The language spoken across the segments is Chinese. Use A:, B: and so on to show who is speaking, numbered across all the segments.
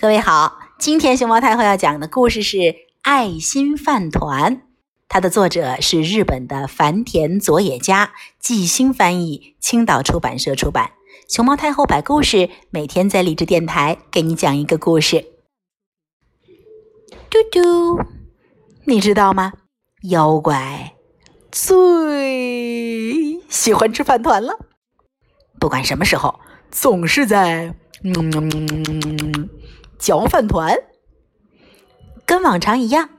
A: 各位好，今天熊猫太后要讲的故事是《爱心饭团》，它的作者是日本的繁田佐野家，季星翻译，青岛出版社出版。熊猫太后摆故事，每天在励志电台给你讲一个故事。嘟嘟，你知道吗？妖怪最喜欢吃饭团了，不管什么时候，总是在嗯嚼饭团。跟往常一样，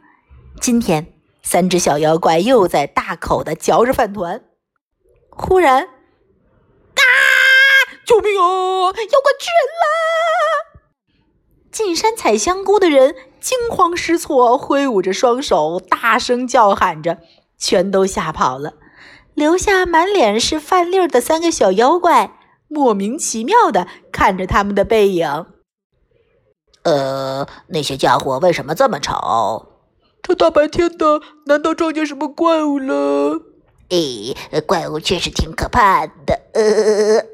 A: 今天三只小妖怪又在大口的嚼着饭团。忽然，啊！救命啊！妖怪吃人了！进山采香菇的人惊慌失措，挥舞着双手，大声叫喊着，全都吓跑了，留下满脸是饭粒儿的三个小妖怪，莫名其妙的看着他们的背影。
B: 呃，那些家伙为什么这么吵？
C: 这大白天的，难道撞见什么怪物了？
B: 诶，怪物确实挺可怕的。呃，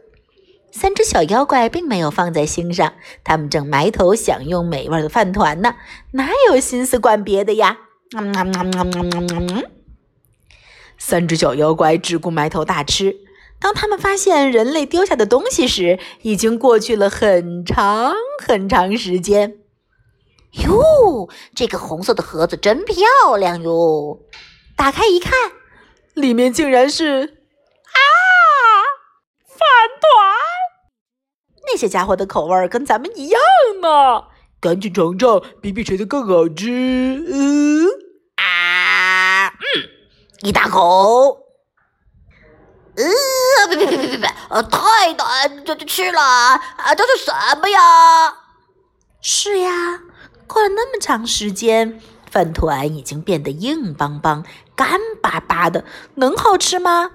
A: 三只小妖怪并没有放在心上，他们正埋头享用美味的饭团呢，哪有心思管别的呀？嗯三只小妖怪只顾埋头大吃。当他们发现人类丢下的东西时，已经过去了很长很长时间。
B: 哟，这个红色的盒子真漂亮哟！
A: 打开一看，里面竟然是啊，饭团！那些家伙的口味跟咱们一样呢，
C: 赶紧尝尝，比比谁的更好吃。嗯
B: 啊，嗯，一大口。嗯，别别别！呃，太难，这这吃了啊，这是什么呀？
A: 是呀，过了那么长时间，饭团已经变得硬邦邦、干巴巴的，能好吃吗？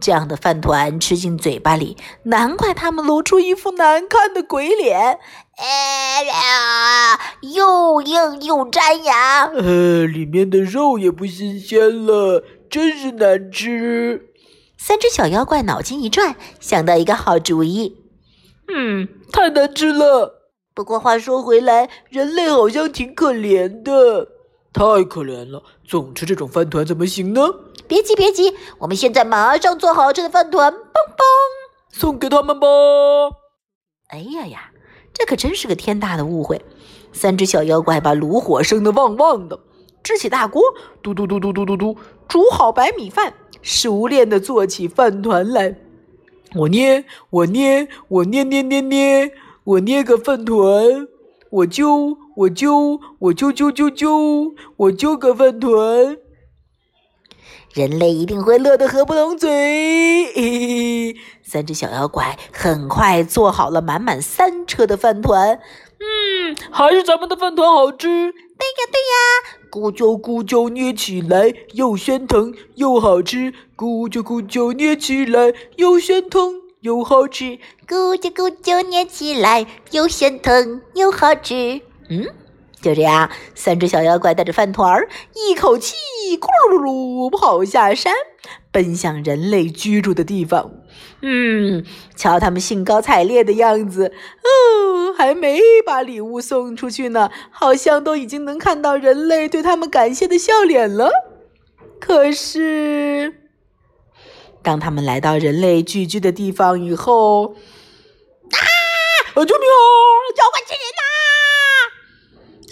A: 这样的饭团吃进嘴巴里，难怪他们露出一副难看的鬼脸。
B: 哎呀，又硬又粘牙，
C: 呃，里面的肉也不新鲜了，真是难吃。
A: 三只小妖怪脑筋一转，想到一个好主意。
C: 嗯，太难吃了。
B: 不过话说回来，人类好像挺可怜的。
C: 太可怜了，总吃这种饭团怎么行呢？
B: 别急别急，我们现在马上做好吃的饭团，嘣嘣，
C: 送给他们吧。
A: 哎呀呀，这可真是个天大的误会。三只小妖怪把炉火生得旺旺的，支起大锅，嘟嘟嘟嘟嘟嘟嘟，煮好白米饭。熟练的做起饭团来，
C: 我捏，我捏，我捏捏捏捏，我捏个饭团，我揪，我揪，我揪揪揪揪，我揪个饭团，
B: 人类一定会乐得合不拢嘴。
A: 三只小妖怪很快做好了满满三车的饭团，
C: 嗯，还是咱们的饭团好吃。
B: 对呀对呀。
C: 咕啾咕啾捏起来又鲜疼又好吃，咕啾咕啾捏起来又鲜疼又好吃，
B: 咕啾咕啾捏起来又鲜疼又好吃。
A: 嗯，就这样，三只小妖怪带着饭团儿，一口气咕噜噜噜跑下山，奔向人类居住的地方。嗯，瞧他们兴高采烈的样子，哦，还没把礼物送出去呢，好像都已经能看到人类对他们感谢的笑脸了。可是，当他们来到人类聚居的地方以后，
B: 啊！
C: 救命啊！
B: 妖怪吃人
A: 呐！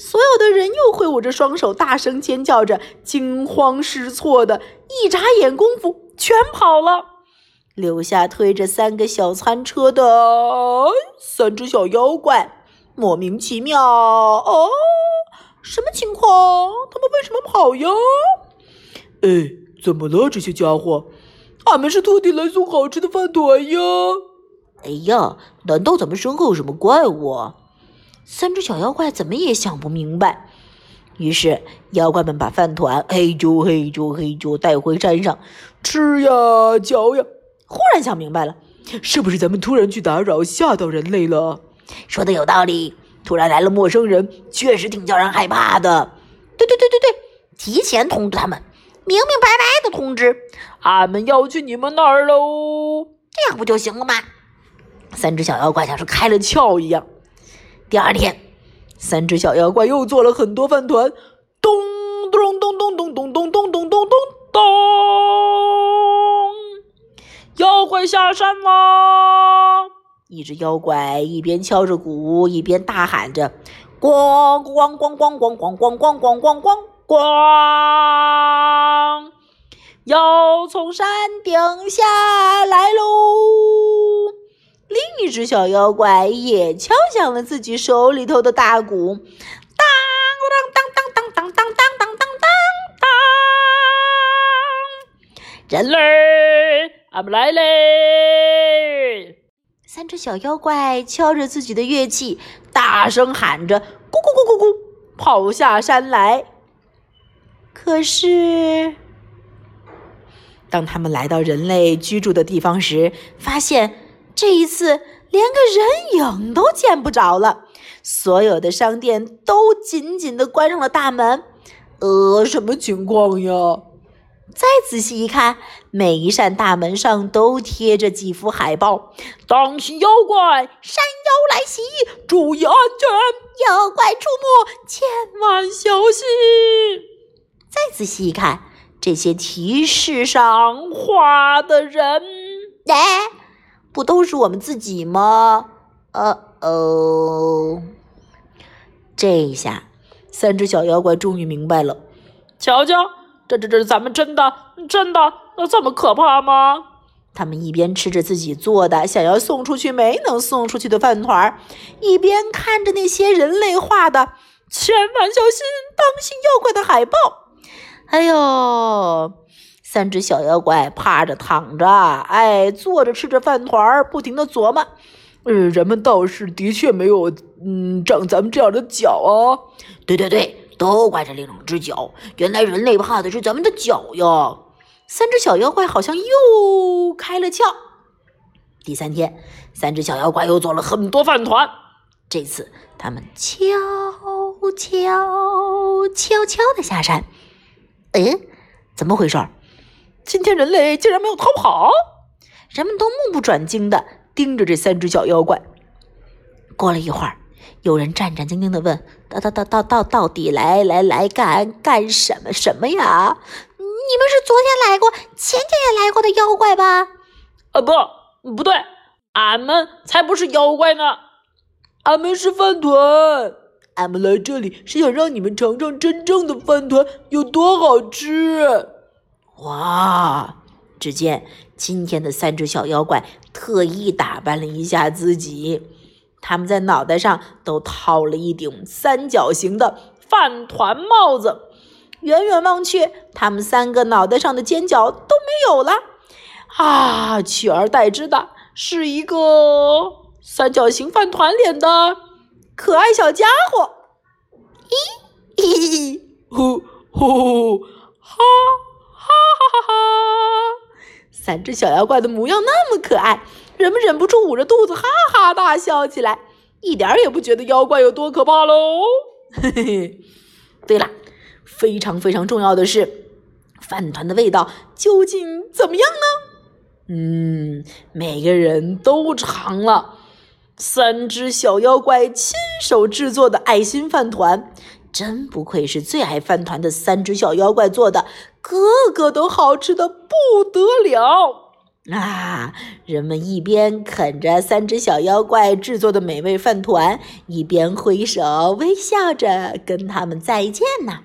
A: 所有的人又挥舞着双手，大声尖叫着，惊慌失措的，一眨眼功夫全跑了。留下推着三个小餐车的三只小妖怪，莫名其妙哦，什么情况？他们为什么跑呀？
C: 哎，怎么了？这些家伙，俺们是特地来送好吃的饭团呀！
B: 哎呀，难道咱们身后有什么怪物？
A: 三只小妖怪怎么也想不明白。于是，妖怪们把饭团嘿啾嘿啾嘿啾带回山上，
C: 吃呀，嚼呀。
A: 忽然想明白了，
C: 是不是咱们突然去打扰，吓到人类了？
B: 说的有道理，突然来了陌生人，确实挺叫人害怕的。
A: 对对对对对，
B: 提前通知他们，明明白白的通知，
C: 俺们要去你们那儿喽，
B: 这样不就行了吗？
A: 三只小妖怪像是开了窍一样。
B: 第二天，
C: 三只小妖怪又做了很多饭团，咚咚咚咚咚咚咚咚咚咚咚咚！妖怪下山啦！
A: 一只妖怪一边敲着鼓，一边大喊着：“咣咣咣咣咣咣咣咣咣咣咣咣！要从山顶下来喽！”只小妖怪也敲响了自己手里头的大鼓，当当当当当当当当当当
C: 当！人类，俺们来嘞！
A: 三只小妖怪敲着自己的乐器，大声喊着：“咕咕咕咕咕！”跑下山来。可是，当他们来到人类居住的地方时，发现这一次连个人影都见不着了。所有的商店都紧紧的关上了大门。
C: 呃，什么情况呀？
A: 再仔细一看，每一扇大门上都贴着几幅海报：“
C: 当心妖怪，
A: 山妖来袭，
C: 注意安全，
A: 妖怪出没，千万小心。”再仔细一看，这些提示上画的人，哎，不都是我们自己吗？呃哦，这一下，三只小妖怪终于明白了，
C: 瞧瞧。这这这，咱们真的真的那这么可怕吗？
A: 他们一边吃着自己做的想要送出去没能送出去的饭团儿，一边看着那些人类画的“千万小心，当心妖怪”的海报。哎呦，三只小妖怪趴着、躺着，哎，坐着吃着饭团儿，不停的琢磨：“
C: 嗯，人们倒是的确没有，嗯，长咱们这样的脚啊。”
B: 对对对。都怪这两只脚！原来人类怕的是咱们的脚呀！
A: 三只小妖怪好像又开了窍。第三天，三只小妖怪又做了很多饭团。这次，他们悄悄悄悄的下山。哎，怎么回事？今天人类竟然没有逃跑！人们都目不转睛的盯着这三只小妖怪。过了一会儿。有人战战兢兢地问：“到到到到到到底来来来干干什么什么呀？你们是昨天来过、前天也来过的妖怪吧？”“
C: 啊，不，不对，俺们才不是妖怪呢，俺们是饭团。俺们来这里是想让你们尝尝真正的饭团有多好吃。”
A: 哇！只见今天的三只小妖怪特意打扮了一下自己。他们在脑袋上都套了一顶三角形的饭团帽子，远远望去，他们三个脑袋上的尖角都没有了，啊，取而代之的是一个三角形饭团脸的可爱小家伙。咦，
C: 咦，呼呼，哈 哈哈！
A: 三只小妖怪的模样那么可爱。人们忍不住捂着肚子哈哈大笑起来，一点也不觉得妖怪有多可怕喽。嘿嘿，对了，非常非常重要的是，饭团的味道究竟怎么样呢？嗯，每个人都尝了三只小妖怪亲手制作的爱心饭团，真不愧是最爱饭团的三只小妖怪做的，个个都好吃的不得了。啊！人们一边啃着三只小妖怪制作的美味饭团，一边挥手微笑着跟他们再见呢。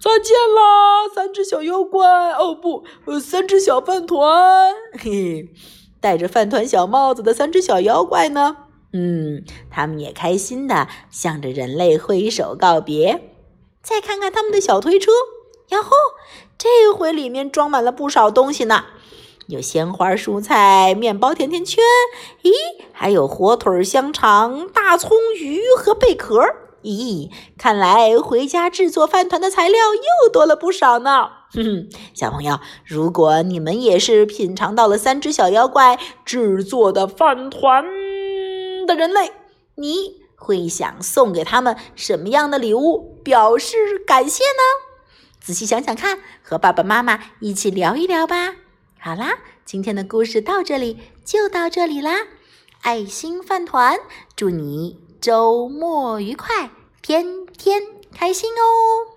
C: 再见啦，三只小妖怪！哦不，呃，三只小饭团。
A: 嘿嘿，戴着饭团小帽子的三只小妖怪呢？嗯，他们也开心的向着人类挥手告别。再看看他们的小推车，呀吼，这回里面装满了不少东西呢。有鲜花、蔬菜、面包、甜甜圈，咦，还有火腿、香肠、大葱、鱼和贝壳。咦，看来回家制作饭团的材料又多了不少呢。哼哼，小朋友，如果你们也是品尝到了三只小妖怪制作的饭团人类，你会想送给他们什么样的礼物表示感谢呢？仔细想想看，和爸爸妈妈一起聊一聊吧。好啦，今天的故事到这里就到这里啦。爱心饭团，祝你周末愉快，天天开心哦。